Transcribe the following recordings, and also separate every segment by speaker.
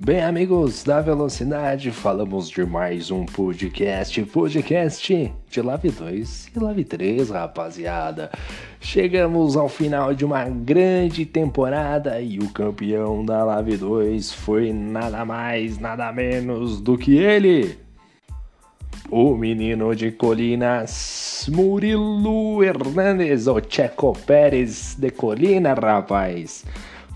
Speaker 1: Bem, amigos da Velocidade, falamos de mais um podcast, podcast de Lave 2 e Lave 3, rapaziada. Chegamos ao final de uma grande temporada e o campeão da Lave 2 foi nada mais, nada menos do que ele. O menino de Colinas, Murilo Hernandes, o Checo Pérez de Colina, rapaz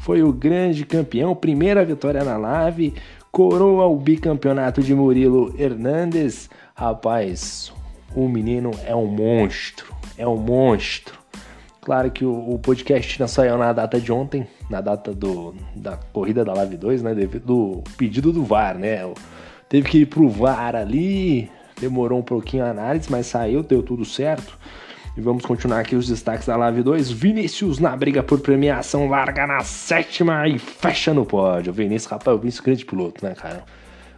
Speaker 1: foi o grande campeão, primeira vitória na Lave, coroa o bicampeonato de Murilo Hernandes. Rapaz, o menino é um monstro, é um monstro. Claro que o, o podcast não saiu na data de ontem, na data do, da corrida da Live 2, né? Do pedido do VAR, né? Teve que ir pro VAR ali, demorou um pouquinho a análise, mas saiu, deu tudo certo. E vamos continuar aqui os destaques da Live 2. Vinícius na briga por premiação, larga na sétima e fecha no pódio. Vinícius, rapaz, o Vinícius grande piloto, né, cara?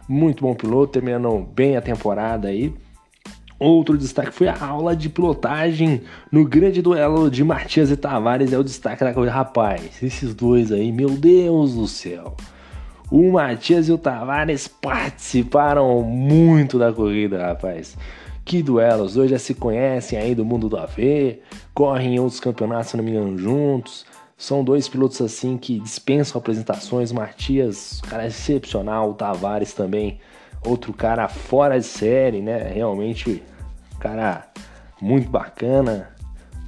Speaker 1: Muito bom piloto, terminando bem a temporada aí. Outro destaque foi a aula de pilotagem no grande duelo de Matias e Tavares. É o destaque da corrida. Rapaz, esses dois aí, meu Deus do céu. O Matias e o Tavares participaram muito da corrida, rapaz. Que duelo, os dois já se conhecem aí do mundo do AV, correm em outros campeonatos, se não me engano, juntos. São dois pilotos assim que dispensam apresentações. Matias, cara excepcional, o Tavares também, outro cara fora de série, né? Realmente, cara muito bacana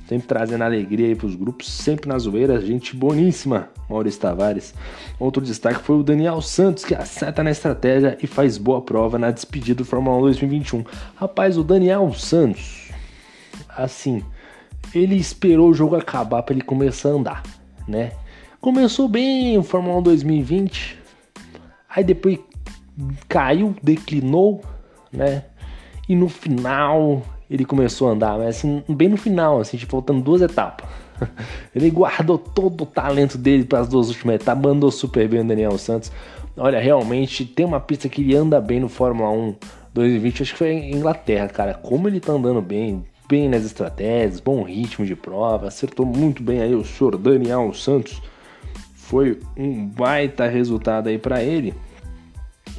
Speaker 1: sempre trazendo alegria aí pros grupos, sempre na zoeira, gente boníssima, Maurício Tavares. Outro destaque foi o Daniel Santos, que acerta na estratégia e faz boa prova na despedida do Fórmula 1 2021. Rapaz, o Daniel Santos, assim, ele esperou o jogo acabar para ele começar a andar, né? Começou bem o Fórmula 1 2020, aí depois caiu, declinou, né? E no final ele começou a andar, mas assim, bem no final, assim, tipo, faltando duas etapas. ele guardou todo o talento dele para as duas últimas etapas, mandou super bem o Daniel Santos. Olha, realmente tem uma pista que ele anda bem no Fórmula 1 2020, acho que foi em Inglaterra, cara. Como ele tá andando bem, bem nas estratégias, bom ritmo de prova, acertou muito bem aí o senhor Daniel Santos. Foi um baita resultado aí para ele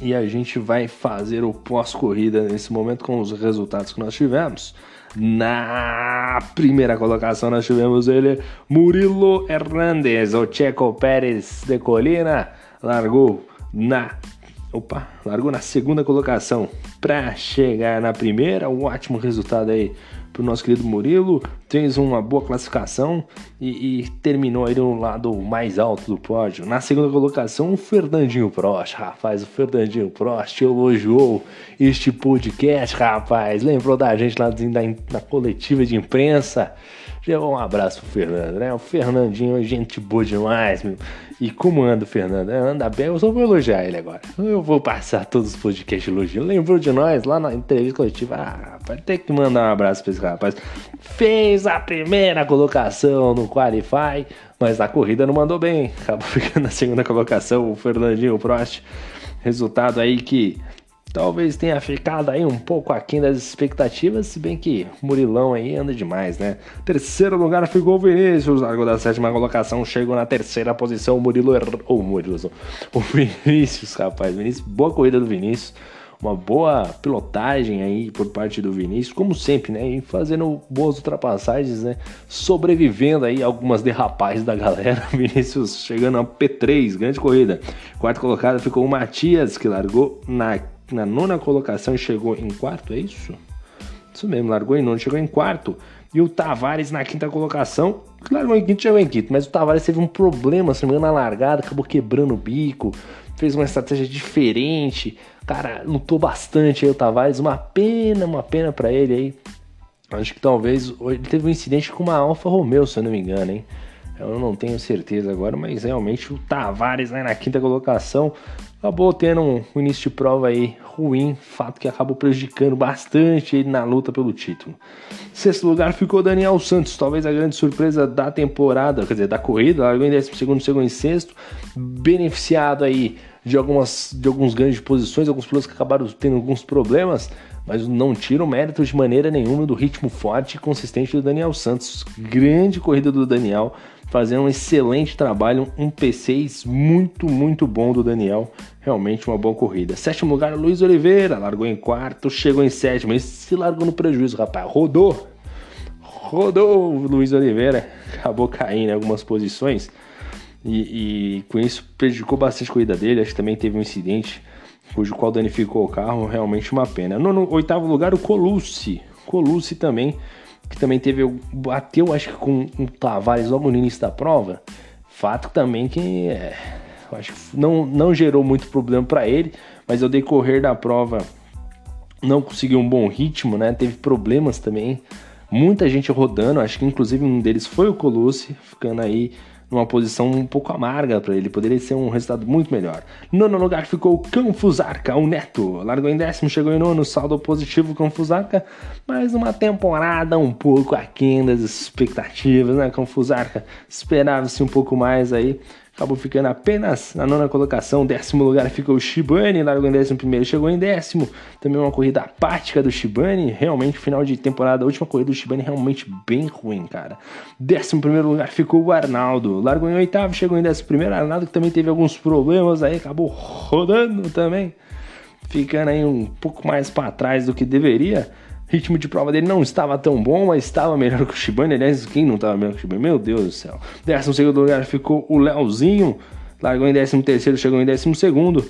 Speaker 1: e a gente vai fazer o pós-corrida nesse momento com os resultados que nós tivemos. Na primeira colocação nós tivemos ele, Murilo Hernandes, o Checo Pérez de Colina, largou na Opa, largou na segunda colocação para chegar na primeira. Um ótimo resultado aí para o nosso querido Murilo. Fez uma boa classificação e, e, terminou aí no lado mais alto do pódio. Na segunda colocação, o Fernandinho Prost. Rapaz, o Fernandinho Prost elogiou este podcast, rapaz. Lembrou da gente lá na coletiva de imprensa. Levou um abraço pro Fernando, né? O Fernandinho é gente boa demais, meu. E como anda o Fernando? Anda bem, eu só vou elogiar ele agora. Eu vou passar todos os podcasts elogiando. Lembrou de nós lá na entrevista coletiva? Ah, vai ter que mandar um abraço pra esse rapaz. Fez a primeira colocação no Qualify, mas na corrida não mandou bem. Acabou ficando na segunda colocação o Fernandinho Prost. Resultado aí que talvez tenha ficado aí um pouco aquém das expectativas, se bem que o Murilão aí anda demais, né? Terceiro lugar ficou o Vinícius, largou da sétima colocação, chegou na terceira posição o Murilo, ou Murilo, o Vinícius, rapaz, Vinícius, boa corrida do Vinícius, uma boa pilotagem aí por parte do Vinícius, como sempre, né? E fazendo boas ultrapassagens, né? Sobrevivendo aí algumas derrapagens da galera. Vinícius chegando a P3, grande corrida. Quarto colocado ficou o Matias, que largou na na nona colocação e chegou em quarto, é isso? Isso mesmo, largou em nono, chegou em quarto. E o Tavares na quinta colocação, largou em quinto, chegou em quinto, mas o Tavares teve um problema, se não me engano, na largada, acabou quebrando o bico, fez uma estratégia diferente. Cara, lutou bastante aí o Tavares, uma pena, uma pena para ele aí. Acho que talvez ele teve um incidente com uma Alfa Romeo, se eu não me engano, hein? Eu não tenho certeza agora, mas realmente o Tavares aí na quinta colocação acabou tendo um início de prova aí ruim, fato que acabou prejudicando bastante ele na luta pelo título. Sexto lugar ficou Daniel Santos, talvez a grande surpresa da temporada, quer dizer, da corrida, largou em décimo segundo, chegou sexto, beneficiado aí de, algumas, de alguns ganhos de posições, alguns pilotos que acabaram tendo alguns problemas, mas não tira o mérito de maneira nenhuma do ritmo forte e consistente do Daniel Santos. Grande corrida do Daniel, fazendo um excelente trabalho, um P6 muito, muito bom do Daniel. Realmente uma boa corrida. Sétimo lugar, Luiz Oliveira, largou em quarto, chegou em sétimo, e se largou no prejuízo, rapaz. Rodou, rodou o Luiz Oliveira, acabou caindo em algumas posições. E, e, com isso prejudicou bastante a corrida dele. Acho que também teve um incidente cujo qual danificou o carro, realmente uma pena. No, no oitavo lugar, o Colucci. Colucci também que também teve, bateu acho que com o Tavares logo no início da prova. Fato também que é, acho que não, não gerou muito problema para ele, mas ao decorrer da prova não conseguiu um bom ritmo, né? Teve problemas também. Muita gente rodando, acho que inclusive um deles foi o Colucci, ficando aí numa posição um pouco amarga para ele, poderia ser um resultado muito melhor. Nono lugar ficou Canfusarca, o Neto. Largou em décimo, chegou em nono, saldo positivo Canfusarca, mas uma temporada um pouco aquém das expectativas, né? Canfusarca esperava-se um pouco mais aí acabou ficando apenas na nona colocação. Décimo lugar ficou o Shibane, largou em décimo primeiro, chegou em décimo. Também uma corrida apática do Shibane, realmente final de temporada, a última corrida do Shibane realmente bem ruim, cara. Décimo primeiro lugar ficou o Arnaldo, largou em oitavo, chegou em décimo primeiro. Arnaldo que também teve alguns problemas aí, acabou rodando também, ficando aí um pouco mais para trás do que deveria ritmo de prova dele não estava tão bom, mas estava melhor que o Shibane. Aliás, quem não estava melhor que o Shibane? Meu Deus do céu. Décimo segundo lugar ficou o Leozinho, largou em décimo terceiro, chegou em décimo segundo.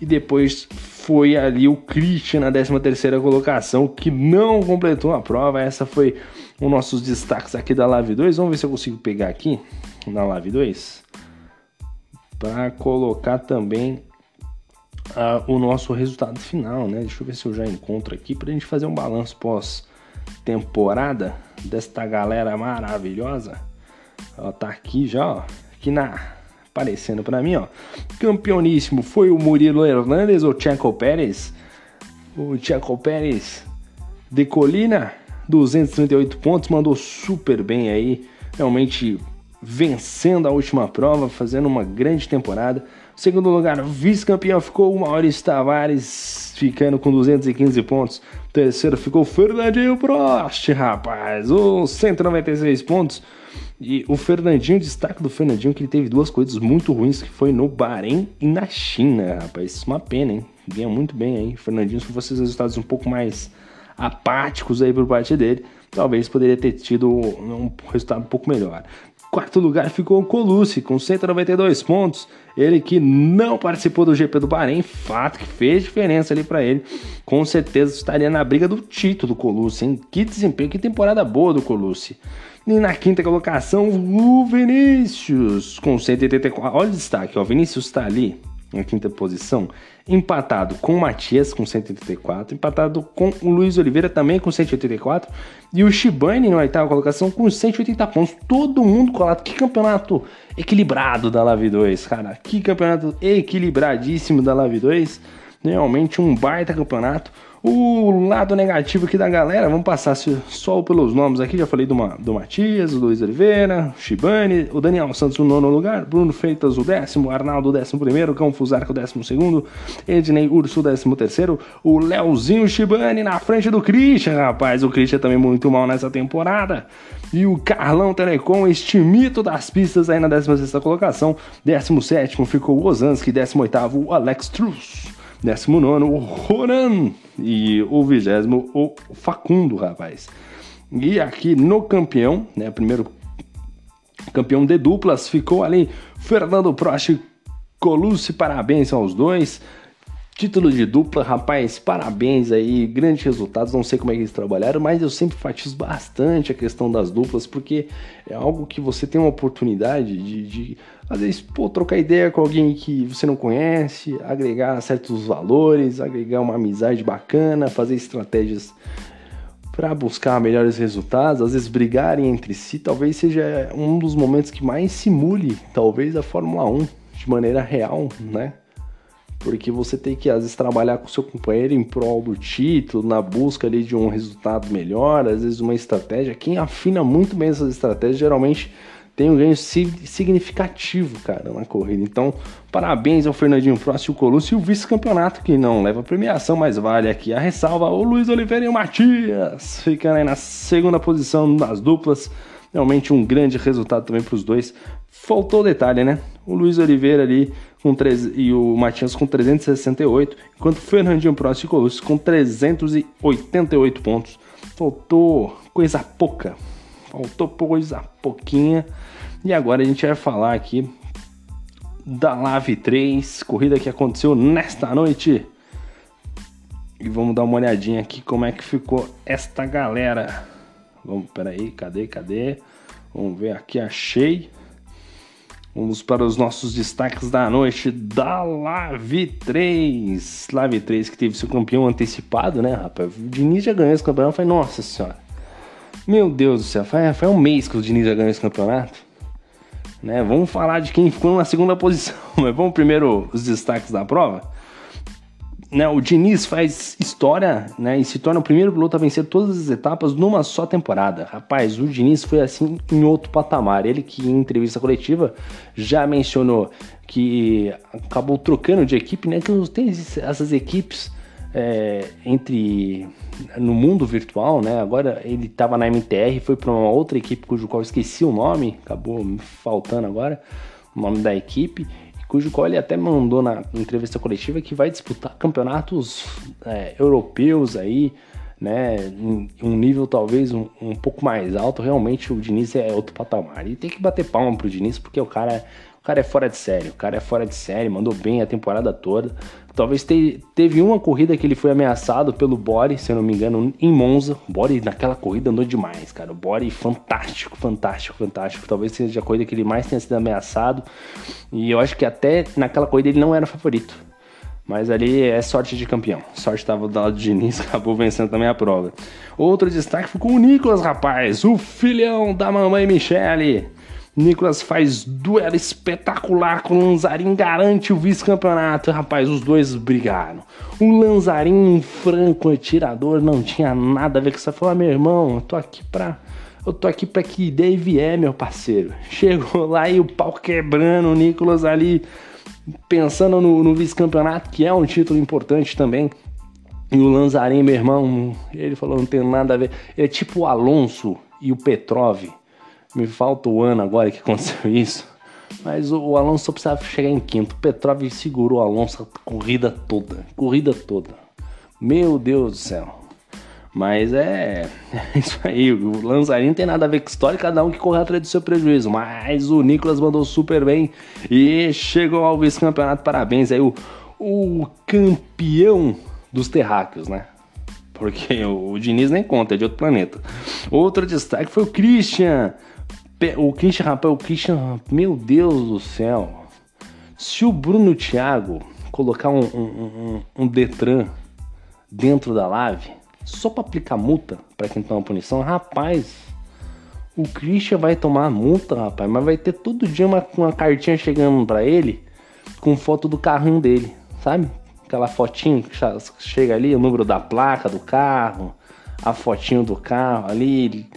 Speaker 1: E depois foi ali o Christian na décima terceira colocação, que não completou a prova. Essa foi os nossos destaques aqui da Live 2. Vamos ver se eu consigo pegar aqui na Live 2 para colocar também o nosso resultado final, né? Deixa eu ver se eu já encontro aqui para a gente fazer um balanço pós-temporada desta galera maravilhosa. Ela tá aqui já, ó, aqui na aparecendo para mim, ó. Campeoníssimo foi o Murilo Hernandes ou Checo Pérez. O Checo Pérez de Colina, 238 pontos, mandou super bem aí, realmente vencendo a última prova, fazendo uma grande temporada. Segundo lugar, vice-campeão ficou o Maurício Tavares, ficando com 215 pontos. Terceiro ficou o Fernandinho Prost, rapaz, os 196 pontos. E o Fernandinho, destaque do Fernandinho, que ele teve duas coisas muito ruins, que foi no Bahrein e na China, rapaz. Uma pena, hein? Ganha muito bem aí. Fernandinho, se fossem resultados um pouco mais apáticos aí por parte dele, talvez poderia ter tido um resultado um pouco melhor. Quarto lugar ficou o Colucci, com 192 pontos. Ele que não participou do GP do Bahrein, fato que fez diferença ali para ele. Com certeza estaria na briga do título do Colucci, hein? Que desempenho, que temporada boa do Colucci. E na quinta colocação, o Vinícius, com 184. Olha o destaque, ó. O Vinícius está ali na quinta posição, empatado com o Matias com 184, empatado com o Luiz Oliveira também com 184 e o Shibane na oitava colocação com 180 pontos. Todo mundo colado. Que campeonato equilibrado da Live 2, cara. Que campeonato equilibradíssimo da Live 2. Realmente um baita campeonato. O lado negativo aqui da galera, vamos passar só pelos nomes aqui. Já falei do, do Matias, do Luiz Oliveira, o Shibane, o Daniel Santos no nono lugar, Bruno Freitas o décimo, Arnaldo o décimo primeiro, Cão Fusarca o décimo segundo, Ednei Urso o décimo terceiro, o Leozinho Shibane na frente do Christian, rapaz. O Christian também muito mal nessa temporada. E o Carlão Telecom, este mito das pistas aí na 16 colocação. 17 ficou o Ozanski, 18 o Alex Truss. 19 o Ronan e o vigésimo o Facundo, rapaz. E aqui no campeão, né, primeiro campeão de duplas, ficou ali Fernando Prost Colucci, parabéns aos dois. Título de dupla, rapaz, parabéns aí, grandes resultados. Não sei como é que eles trabalharam, mas eu sempre enfatizo bastante a questão das duplas, porque é algo que você tem uma oportunidade de, de às vezes, pô, trocar ideia com alguém que você não conhece, agregar certos valores, agregar uma amizade bacana, fazer estratégias para buscar melhores resultados, às vezes brigarem entre si, talvez seja um dos momentos que mais simule, talvez, a Fórmula 1 de maneira real, né? porque você tem que às vezes trabalhar com seu companheiro em prol do título, na busca ali de um resultado melhor, às vezes uma estratégia. Quem afina muito bem essas estratégias geralmente tem um ganho significativo, cara, na corrida. Então, parabéns ao Fernandinho Prost e o Colucci e o vice-campeonato, que não leva premiação, mas vale aqui a ressalva o Luiz Oliveira e o Matias, ficando aí na segunda posição das duplas. Realmente um grande resultado também para os dois. Faltou detalhe, né? O Luiz Oliveira ali com 3, e o Matias com 368, enquanto o Fernandinho Prost e Colucci com 388 pontos. Faltou coisa pouca. Faltou coisa pouquinha. E agora a gente vai falar aqui da Lave 3, corrida que aconteceu nesta noite. E vamos dar uma olhadinha aqui como é que ficou esta galera. Vamos, peraí, cadê, cadê? Vamos ver aqui, achei. Vamos para os nossos destaques da noite da Lave 3. Lave 3 que teve seu campeão antecipado, né, rapaz? O Diniz já ganhou esse campeonato. Foi, nossa senhora. Meu Deus do céu, foi, foi um mês que o Diniz já ganhou esse campeonato. Né? Vamos falar de quem ficou na segunda posição, mas vamos primeiro os destaques da prova né, o Diniz faz história né, e se torna o primeiro piloto a vencer todas as etapas numa só temporada. Rapaz, o Diniz foi assim em outro patamar. Ele que em entrevista coletiva já mencionou que acabou trocando de equipe, né? Que tem essas equipes é, entre no mundo virtual, né? Agora ele estava na MTR, foi para uma outra equipe cujo qual eu esqueci o nome, acabou me faltando agora o nome da equipe cujo qual ele até mandou na entrevista coletiva que vai disputar campeonatos é, europeus aí, né, um nível talvez um, um, pouco mais alto. Realmente o Diniz é outro patamar. E tem que bater palma pro Diniz porque o cara cara é fora de série, o cara é fora de série, mandou bem a temporada toda. Talvez te, teve uma corrida que ele foi ameaçado pelo Bore, se eu não me engano, em Monza. O Bore naquela corrida andou demais, cara. O Bore fantástico, fantástico, fantástico. Talvez seja a corrida que ele mais tenha sido ameaçado. E eu acho que até naquela corrida ele não era favorito. Mas ali é sorte de campeão. Sorte estava do lado do Diniz, acabou vencendo também a prova. Outro destaque foi com o Nicolas, rapaz, o filhão da mamãe Michele. Nicolas faz duelo espetacular com o Lanzarin, garante o vice-campeonato. Rapaz, os dois brigaram. O Lanzarin, um franco atirador, não tinha nada a ver com isso. Falou, ah, meu irmão, eu tô aqui pra. Eu tô aqui pra que ideia vier, meu parceiro. Chegou lá e o pau quebrando, o Nicolas ali pensando no, no vice-campeonato, que é um título importante também. E o Lanzarin, meu irmão, ele falou, não tem nada a ver. Ele é tipo o Alonso e o Petrov me falta o ano agora que aconteceu isso. Mas o, Alonso precisava chegar em quinto. O Petrov segurou o Alonso a corrida toda. Corrida toda. Meu Deus do céu. Mas é, é isso aí. O Lanzarini tem nada a ver com história, cada um que corre atrás do seu prejuízo. Mas o Nicolas mandou super bem e chegou ao vice-campeonato. Parabéns aí, o, o campeão dos terráqueos, né? Porque o, o Diniz nem conta, é de outro planeta. Outro destaque foi o Christian o Christian, rapaz, o Christian, meu Deus do céu. Se o Bruno Thiago colocar um, um, um, um Detran dentro da live, só para aplicar multa para quem toma punição, rapaz, o Christian vai tomar multa, rapaz, mas vai ter todo dia uma, uma cartinha chegando para ele com foto do carrinho dele, sabe? Aquela fotinho que chega ali, o número da placa do carro, a fotinho do carro ali,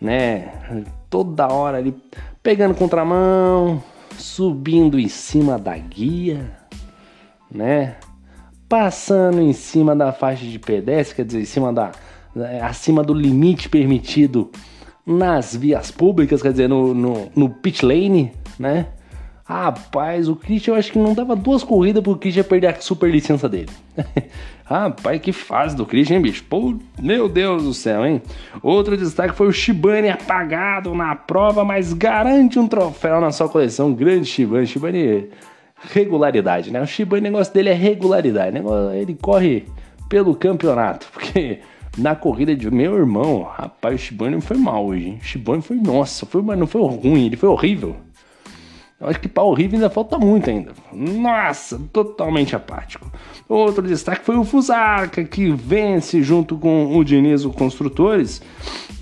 Speaker 1: né? Toda hora ali pegando contramão, subindo em cima da guia, né? Passando em cima da faixa de pedestre, quer dizer, em cima da acima do limite permitido nas vias públicas, quer dizer, no, no, no pit lane, né? Rapaz, o Christian eu acho que não dava duas corridas pro Christian perder a super licença dele. Rapaz, que fase do Christian, hein, bicho? Pô, meu Deus do céu, hein? Outro destaque foi o Shibane apagado na prova, mas garante um troféu na sua coleção. Grande Shibane. Shibane, regularidade, né? O Shibane, o negócio dele é regularidade. Né? Ele corre pelo campeonato, porque na corrida de meu irmão, rapaz, o Shibane foi mal hoje, hein? O Shibane foi, nossa, foi, mas não foi ruim, ele foi horrível. Eu acho que para horrível ainda falta muito ainda. Nossa, totalmente apático. Outro destaque foi o Fusarca, que vence junto com o Diniz, o Construtores,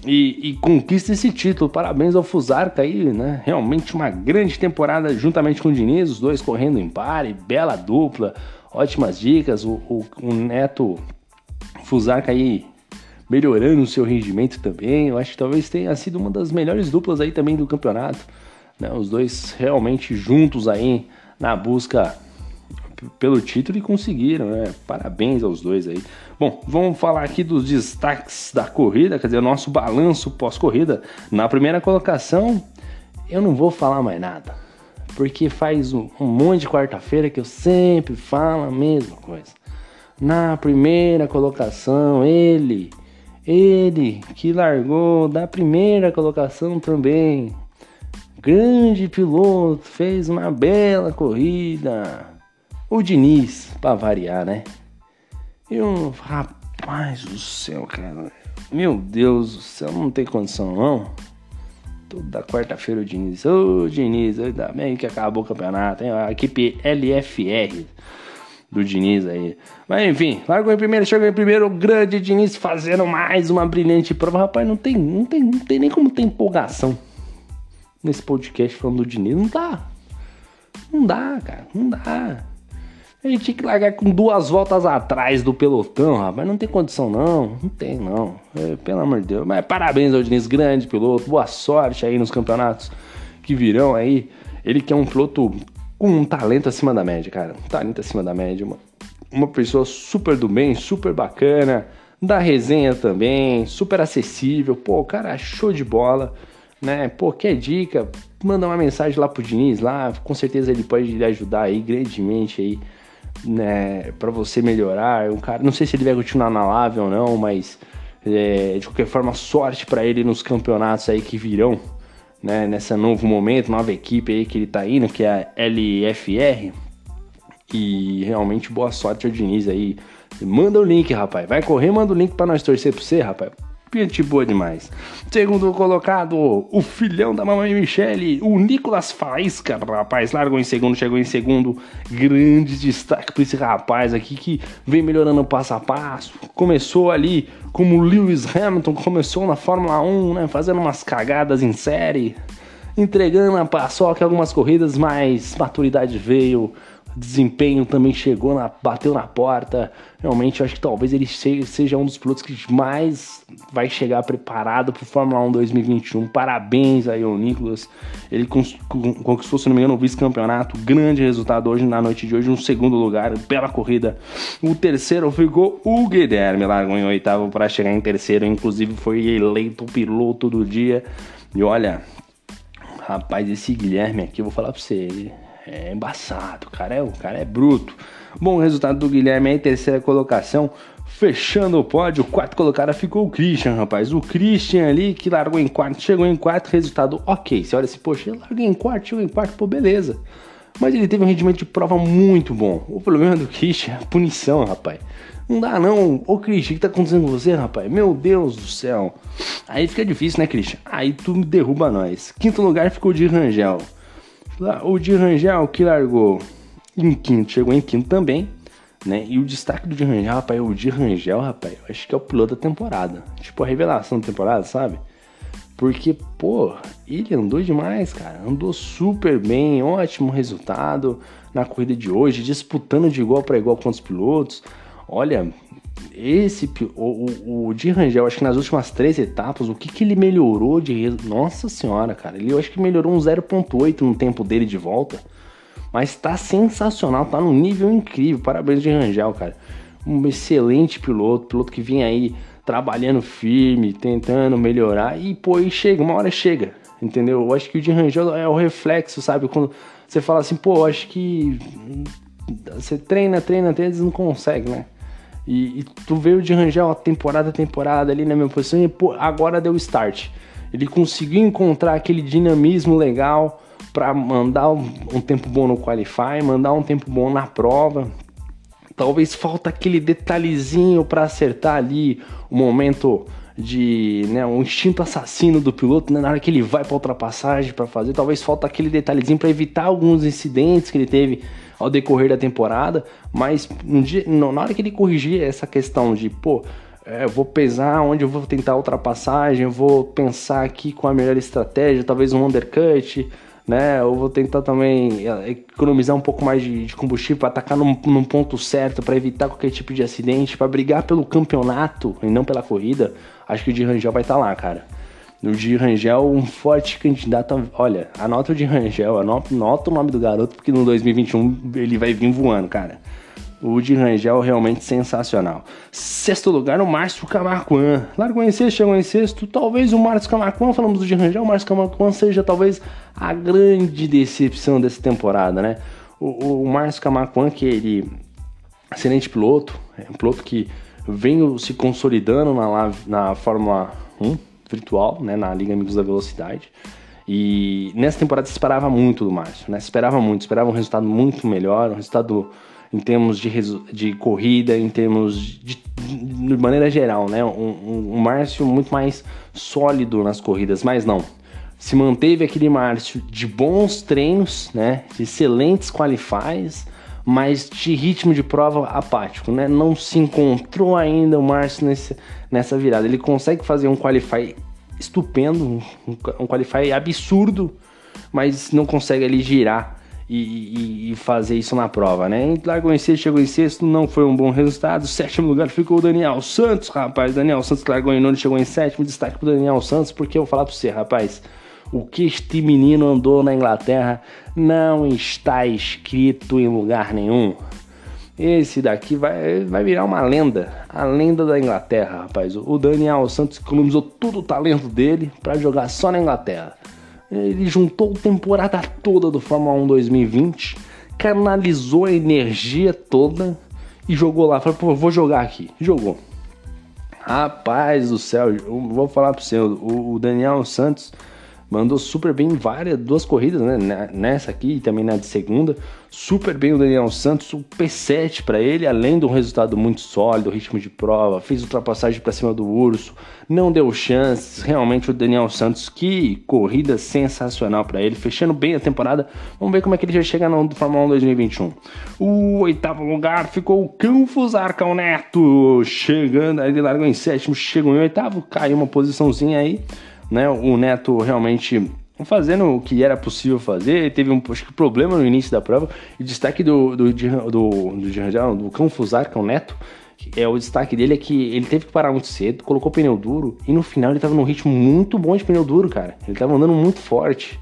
Speaker 1: e, e, conquista esse título. Parabéns ao Fusarca aí, né? Realmente uma grande temporada juntamente com o Diniz, os dois correndo em pare, bela dupla, ótimas dicas. O, o, o Neto Fusarca aí melhorando o seu rendimento também. Eu acho que talvez tenha sido uma das melhores duplas aí também do campeonato né? Os dois realmente juntos aí na busca pelo título e conseguiram, né? Parabéns aos dois aí. Bom, vamos falar aqui dos destaques da corrida, quer dizer, nosso balanço pós-corrida. Na primeira colocação, eu não vou falar mais nada, porque faz um, um monte de quarta-feira que eu sempre falo a mesma coisa. Na primeira colocação, ele, ele que largou da primeira colocação também. Grande piloto, fez uma bela corrida o Diniz, pra variar, né? E um rapaz do céu, cara. Meu Deus do céu, não tem condição não. Toda quarta-feira o Diniz. Ô oh, Diniz, ainda bem que acabou o campeonato, hein? A equipe LFR do Diniz aí. Mas enfim, largou em primeiro, chegou em primeiro, o grande Diniz fazendo mais uma brilhante prova. Rapaz, não tem, não tem, não tem nem como ter empolgação nesse podcast falando do Diniz. Não dá. Não dá, cara, não dá. A gente tinha que largar com duas voltas atrás do pelotão, rapaz. Não tem condição, não. Não tem, não. É, pelo amor de Deus. Mas parabéns ao Diniz, grande piloto. Boa sorte aí nos campeonatos que virão aí. Ele que é um piloto com um talento acima da média, cara. Um talento acima da média. Uma, uma pessoa super do bem, super bacana. Da resenha também, super acessível. Pô, cara, show de bola. Né? Pô, quer dica? Manda uma mensagem lá pro Diniz lá. Com certeza ele pode lhe ajudar aí grandemente aí né, para você melhorar. Um cara, não sei se ele vai continuar na Lave ou não, mas é, de qualquer forma, sorte para ele nos campeonatos aí que virão, né, nessa novo momento, nova equipe aí que ele tá indo, que é a LFR. E realmente boa sorte ao Diniz aí. Manda o link, rapaz. Vai correr, manda o link para nós torcer pra você, rapaz. Gente boa demais. Segundo colocado, o filhão da mamãe Michele, o Nicolas Faísca, rapaz, largou em segundo, chegou em segundo. Grande destaque para esse rapaz aqui que vem melhorando passo a passo. Começou ali como Lewis Hamilton, começou na Fórmula 1, né, fazendo umas cagadas em série, entregando a paçoca algumas corridas, mas maturidade veio, desempenho também chegou, na, bateu na porta. Realmente, acho que talvez ele seja um dos pilotos que mais vai chegar preparado para o Fórmula 1 2021. Parabéns aí ao Nicolas. Ele conquistou, se não me engano, um vice-campeonato. Grande resultado hoje, na noite de hoje, um segundo lugar. Bela corrida. O terceiro ficou o Guilherme, largou em oitavo para chegar em terceiro. Inclusive, foi eleito o piloto do dia. E olha, rapaz, esse Guilherme aqui, eu vou falar para você. Ele é embaçado, cara é, o cara é bruto. Bom resultado do Guilherme aí, terceira colocação. Fechando o pódio, quarto colocado ficou o Christian, rapaz. O Christian ali que largou em quarto, chegou em quarto, resultado ok. Você olha assim, poxa, ele largou em quarto, chegou em quarto, pô, beleza. Mas ele teve um rendimento de prova muito bom. O problema do Christian é a punição, rapaz. Não dá não. Ô Christian, o que tá acontecendo com você, rapaz? Meu Deus do céu. Aí fica difícil, né, Christian? Aí tu derruba nós. Quinto lugar ficou de Rangel. O de Rangel que largou em quinto, chegou em quinto também, né? E o destaque do de Rangel, rapaz, o de Rangel, rapaz, eu acho que é o piloto da temporada. Tipo, a revelação da temporada, sabe? Porque, pô, ele andou demais, cara. Andou super bem, ótimo resultado na corrida de hoje, disputando de igual para igual com os pilotos. Olha, esse o, o, o de Rangel, acho que nas últimas três etapas, o que, que ele melhorou de. Nossa senhora, cara. Ele eu acho que melhorou um 0,8 no tempo dele de volta. Mas tá sensacional, tá num nível incrível. Parabéns de Rangel, cara. Um excelente piloto, piloto que vinha aí trabalhando firme, tentando melhorar. E, pô, e chega, uma hora chega. Entendeu? Eu acho que o de Rangel é o reflexo, sabe? Quando você fala assim, pô, acho que. Você treina, treina, treina, e não consegue, né? E, e tu veio de Rangel a temporada temporada ali na minha posição e pô, agora deu start. Ele conseguiu encontrar aquele dinamismo legal para mandar um, um, tempo bom no qualify, mandar um tempo bom na prova. Talvez falta aquele detalhezinho para acertar ali o momento de, né, um instinto assassino do piloto, né, na hora que ele vai para ultrapassagem para fazer, talvez falta aquele detalhezinho para evitar alguns incidentes que ele teve ao decorrer da temporada, mas no dia, na hora que ele corrigir essa questão de, pô, é, vou pesar onde eu vou tentar ultrapassagem, vou pensar aqui com a melhor estratégia, talvez um undercut, né? Eu vou tentar também é, economizar um pouco mais de, de combustível para atacar num, num, ponto certo, para evitar qualquer tipo de acidente, para brigar pelo campeonato e não pela corrida. Acho que o de Rangel vai estar tá lá, cara. O de Rangel, um forte candidato. Olha, anota o de Rangel, anota, anota o nome do garoto, porque no 2021 ele vai vir voando, cara. O de Rangel realmente sensacional. Sexto lugar, o Márcio Camarquan. Largou em sexto, chegou em sexto. Talvez o Márcio Camarquan, falamos do de Rangel, o Márcio Camarquan seja talvez a grande decepção dessa temporada, né? O, o Márcio Camarquan, que ele excelente piloto, é um piloto que vem se consolidando na, na Fórmula 1 virtual, né, na Liga Amigos da Velocidade. E nessa temporada se esperava muito do Márcio, né? Se esperava muito, esperava um resultado muito melhor, um resultado em termos de, de corrida, em termos de, de maneira geral, né? Um, um, um, Márcio muito mais sólido nas corridas, mas não. Se manteve aquele Márcio de bons treinos, né? De excelentes qualifies, mas de ritmo de prova apático, né? Não se encontrou ainda o Márcio nessa virada. Ele consegue fazer um qualify estupendo, um, um qualify absurdo, mas não consegue ali girar e, e, fazer isso na prova, né? Largou em sexto, chegou em sexto, não foi um bom resultado. Sétimo lugar ficou o Daniel Santos, rapaz. Daniel Santos largou em nono, chegou em sétimo. Destaque pro Daniel Santos, porque eu vou falar pra você, rapaz. O que este menino andou na Inglaterra não está escrito em lugar nenhum. Esse daqui vai, vai virar uma lenda, a lenda da Inglaterra, rapaz. O Daniel Santos economizou todo o talento dele para jogar só na Inglaterra. Ele juntou a temporada toda do Fórmula 1 2020, canalizou a energia toda e jogou lá. Falou, pô, vou jogar aqui. Jogou. Rapaz do céu, vou falar pro você, o Daniel Santos mandou super bem em várias, duas corridas, né? Nessa aqui e também na de segunda. Super bem o Daniel Santos, o P7 para ele, além de um resultado muito sólido, ritmo de prova, fez ultrapassagem para cima do Urso, não deu chances. Realmente o Daniel Santos, que corrida sensacional para ele, fechando bem a temporada. Vamos ver como é que ele já chega no Fórmula 1 2021. O oitavo lugar ficou o Campos Arcão Neto, chegando, ele largou em sétimo, chegou em oitavo, caiu uma posiçãozinha aí né? O Neto realmente fazendo o que era possível fazer, teve um acho que, problema no início da prova. E destaque do do do, do, do, do Canfusar, que é o Neto, é o destaque dele é que ele teve que parar muito cedo, colocou pneu duro e no final ele tava num ritmo muito bom de pneu duro, cara. Ele tava andando muito forte,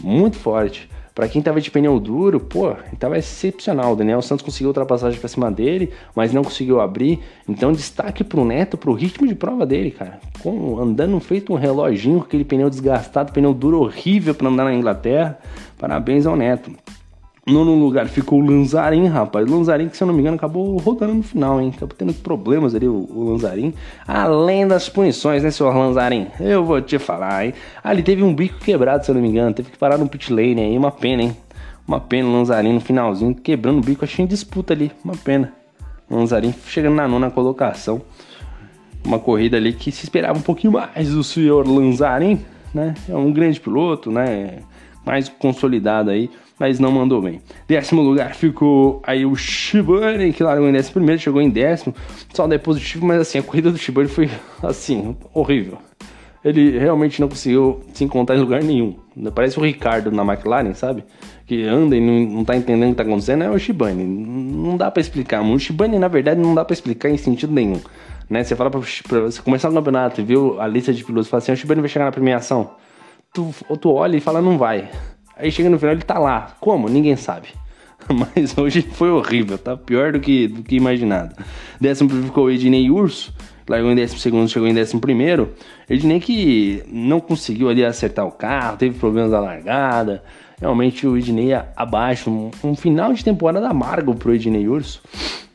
Speaker 1: muito forte. Para quem tava de pneu duro, pô, tava excepcional. O Daniel Santos conseguiu ultrapassagem para cima dele, mas não conseguiu abrir. Então, destaque pro Neto, pro ritmo de prova dele, cara. Com, andando feito um reloginho com aquele pneu desgastado, pneu duro horrível para andar na Inglaterra. Parabéns ao Neto. Nono lugar ficou o Lanzarin, rapaz. Lanzarin, que se eu não me engano, acabou rodando no final, hein? Acabou tendo problemas ali, o, o Lanzarin. Além das punições, né, senhor Lanzarin? Eu vou te falar, hein? Ali teve um bico quebrado, se eu não me engano. Teve que parar no pit lane aí. Uma pena, hein? Uma pena o Lanzarin no finalzinho, quebrando o bico. Achei em disputa ali. Uma pena. Lanzarin chegando na nona colocação. Uma corrida ali que se esperava um pouquinho mais do senhor Lanzarin, né? É um grande piloto, né? Mais consolidado aí mas não mandou bem. Décimo lugar ficou aí o Shibane, que largou em décimo primeiro, chegou em décimo, só é positivo, mas assim, a corrida do Shibane foi, assim, horrível. Ele realmente não conseguiu se encontrar em lugar nenhum. Parece o Ricardo na McLaren, sabe? Que anda e não, não tá entendendo o que tá acontecendo, é o Shibane. Não dá para explicar. O Shibane, na verdade, não dá para explicar em sentido nenhum. Né? Você fala pra, você começar o campeonato e viu a lista de pilotos e fala assim, o Shibane vai chegar na premiação. Tu, tu olha e fala, não vai. Aí chega no final ele tá lá. Como? Ninguém sabe. Mas hoje foi horrível, tá pior do que, do que imaginado. Décimo ficou o Ednei Urso, largou em décimo segundo, chegou em décimo primeiro. Ednei que não conseguiu ali acertar o carro, teve problemas na largada. Realmente o Ednei abaixo, um, um, final de temporada amargo pro Ednei Urso.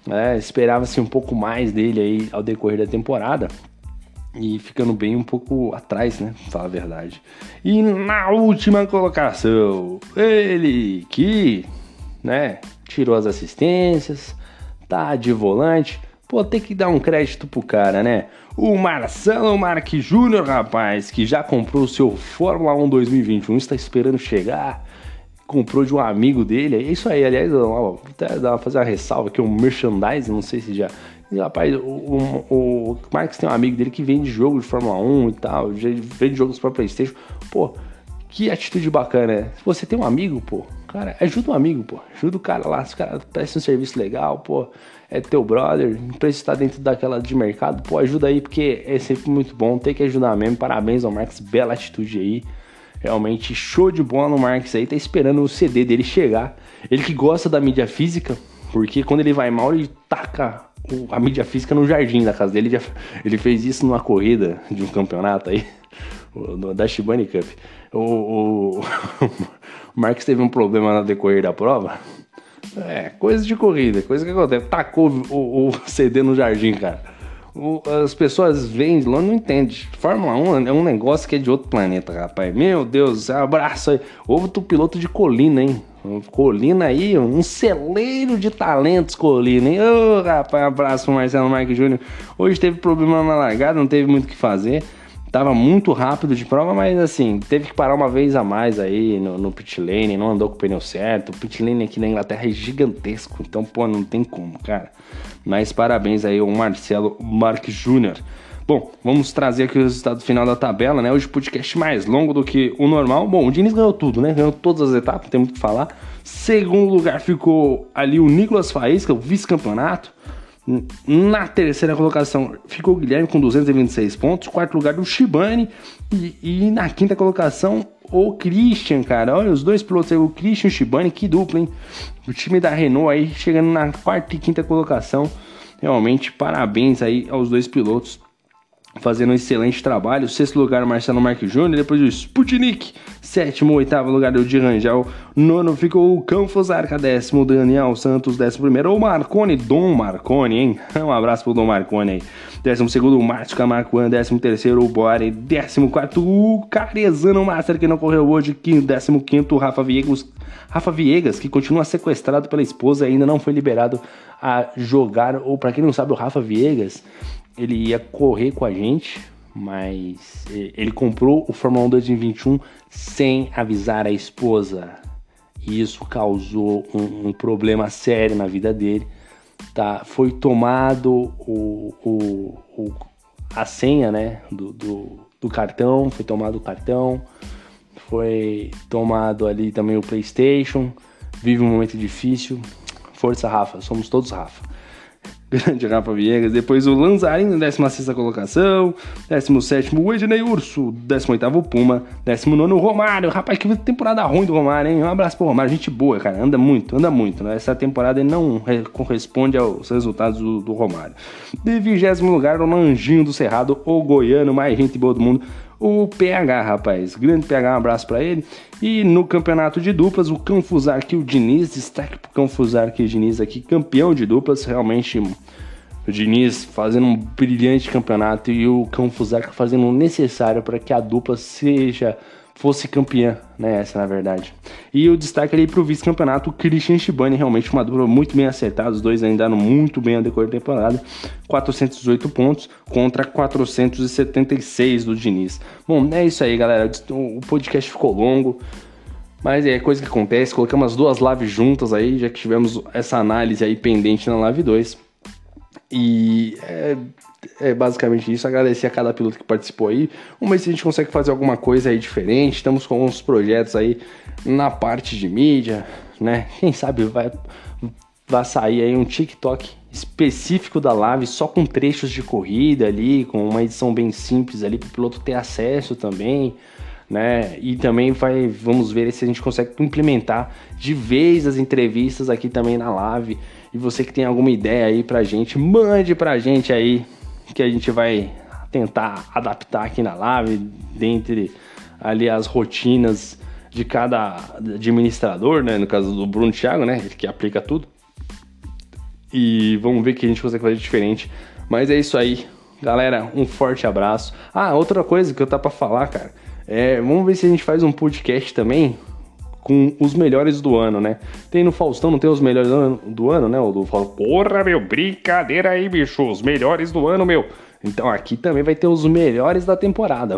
Speaker 1: É, Esperava-se um pouco mais dele aí ao decorrer da temporada e ficando bem um pouco atrás, né? Falar a verdade. E na última colocação, ele que, né, tirou as assistências, tá de volante. Pô, tem que dar um crédito pro cara, né? O Marcelo Marques Júnior, rapaz, que já comprou o seu Fórmula 1 2021, está esperando chegar. Comprou de um amigo dele. É isso aí, aliás, vou até fazer uma ressalva aqui, um merchandising, não sei se já e, rapaz, o, o, o Marcos tem um amigo dele que vende jogo de Fórmula 1 e tal, vende jogos para Playstation. Pô, que atitude bacana, né? Se você tem um amigo, pô, Cara, ajuda um amigo, pô. Ajuda o cara lá. Se o cara presta um serviço legal, pô. É teu brother. Não precisa estar dentro daquela de mercado. Pô, ajuda aí, porque é sempre muito bom. Tem que ajudar mesmo. Parabéns ao Marcos. Bela atitude aí. Realmente show de bola no Marcos aí. Tá esperando o CD dele chegar. Ele que gosta da mídia física. Porque quando ele vai mal, ele taca a mídia física no jardim da casa dele. Ele fez isso numa corrida de um campeonato aí. Da Shibani Cup. O, o, o teve um problema no decorrer da prova. É, coisa de corrida, coisa que acontece. Tacou o, o CD no jardim, cara. O, as pessoas vêm lá não entendem. Fórmula 1 é um negócio que é de outro planeta, rapaz. Meu Deus, abraço aí. Outro piloto de colina, hein? Colina aí, um celeiro de talentos, Colina, hein? Ô, oh, rapaz, abraço, Marcelo Marques Júnior. Hoje teve problema na largada, não teve muito o que fazer. Tava muito rápido de prova, mas assim, teve que parar uma vez a mais aí no, no pit lane, não andou com o pneu certo. O pit lane aqui na Inglaterra é gigantesco, então, pô, não tem como, cara. Mas parabéns aí ao Marcelo Marques Júnior. Bom, vamos trazer aqui o resultado final da tabela, né? Hoje o podcast mais longo do que o normal. Bom, o Diniz ganhou tudo, né? Ganhou todas as etapas, não tem muito o que falar. Segundo lugar ficou ali o Nicolas Faísca, o vice-campeonato. Na terceira colocação ficou o Guilherme com 226 pontos. Quarto lugar o Shibane. E, e, na quinta colocação o Christian, cara. Olha os dois pilotos aí, o Christian e o Shibane, que dupla, hein? O time da Renault aí chegando na quarta e quinta colocação. Realmente, parabéns aí aos dois pilotos fazendo um excelente trabalho. Sexto lugar, Marcelo Marques Júnior. Depois o Sputnik. Sétimo, oitavo lugar, o de Rangel. Nono ficou o Campos Arca. Décimo, Daniel Santos. Décimo primeiro, o Marcone. Dom Marcone, hein? Um abraço pro Dom Marcone aí. Décimo segundo, o Márcio Camargo. Décimo terceiro, o Bore. Décimo quarto, o Carezano Master, que não correu hoje. Décimo quinto, o Rafa Viegas. Rafa Viegas, que continua sequestrado pela esposa e ainda não foi liberado a jogar. Ou para quem não sabe, o Rafa Viegas ele ia correr com a gente, mas ele comprou o Fórmula 1 2021 sem avisar a esposa. E isso causou um, um problema sério na vida dele. Tá? Foi tomado o, o, o a senha né, do, do, do, cartão, foi tomado o cartão, foi tomado ali também o PlayStation. Vive um momento difícil. Força, Rafa, somos todos Rafa. Grande Rafa Viegas. Depois o Lanzarin, 16 colocação. 17 o Ednei Urso. 18 Puma. 19 Romário. Rapaz, que temporada ruim do Romário, hein? Um abraço pro Romário. Gente boa, cara. Anda muito, anda muito. Né? Essa temporada não corresponde aos resultados do, do Romário. De 20 lugar, o Lanjinho do Cerrado. O Goiano, mais gente boa do mundo o PH, rapaz. Grande PH, um abraço para ele. E no campeonato de duplas, o Canfusar que o Diniz, destaque pro Canfusar que o Diniz aqui, campeão de duplas, realmente o Diniz fazendo um brilhante campeonato e o Canfusar fazendo o necessário para que a dupla seja fosse campeã, né? Essa na verdade. E o destaque ali para o vice-campeonato, Christian Shibane, realmente uma dupla muito bem acertada, os dois ainda muito bem ao decorrer da temporada, 418 pontos contra 476 do Diniz. Bom, é isso aí, galera. O podcast ficou longo. Mas é coisa que acontece, colocamos as duas lives juntas aí, já que tivemos essa análise aí pendente na live 2. E é, é basicamente isso. Agradecer a cada piloto que participou aí. Vamos ver se a gente consegue fazer alguma coisa aí diferente. Estamos com uns projetos aí na parte de mídia, né? Quem sabe vai, vai sair aí um TikTok específico da live, só com trechos de corrida ali, com uma edição bem simples ali para o piloto ter acesso também. Né? E também vai, vamos ver se a gente consegue implementar de vez as entrevistas aqui também na live. E você que tem alguma ideia aí pra gente, mande pra gente aí que a gente vai tentar adaptar aqui na live, dentre ali as rotinas de cada administrador, né? No caso do Bruno Thiago, né? Ele que aplica tudo. E vamos ver que a gente consegue fazer diferente. Mas é isso aí. Galera, um forte abraço. Ah, outra coisa que eu tá para falar, cara. É, vamos ver se a gente faz um podcast também com os melhores do ano, né? Tem no Faustão, não tem os melhores do ano, né? O do Faustão, porra, meu, brincadeira aí, bicho, os melhores do ano, meu. Então aqui também vai ter os melhores da temporada.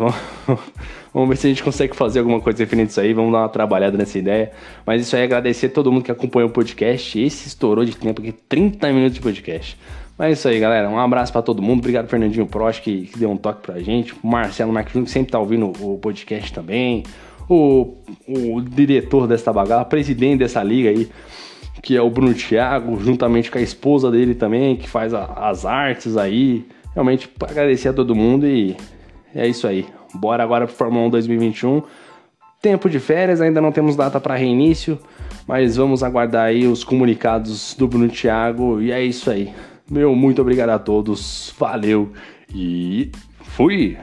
Speaker 1: Vamos ver se a gente consegue fazer alguma coisa referente a isso aí. Vamos dar uma trabalhada nessa ideia. Mas isso aí, agradecer a todo mundo que acompanhou o podcast. Esse estourou de tempo aqui, 30 minutos de podcast. Mas é isso aí, galera. Um abraço para todo mundo. Obrigado, Fernandinho Prost, que, que, deu um toque pra gente. Marcelo Marquinhos, que sempre tá ouvindo o podcast também o, o diretor desta bagaça, presidente dessa liga aí, que é o Bruno Thiago, juntamente com a esposa dele também, que faz a, as artes aí. Realmente agradecer a todo mundo e é isso aí. Bora agora pro Fórmula 1 2021. Tempo de férias, ainda não temos data para reinício, mas vamos aguardar aí os comunicados do Bruno Thiago e é isso aí. Meu muito obrigado a todos, valeu e fui!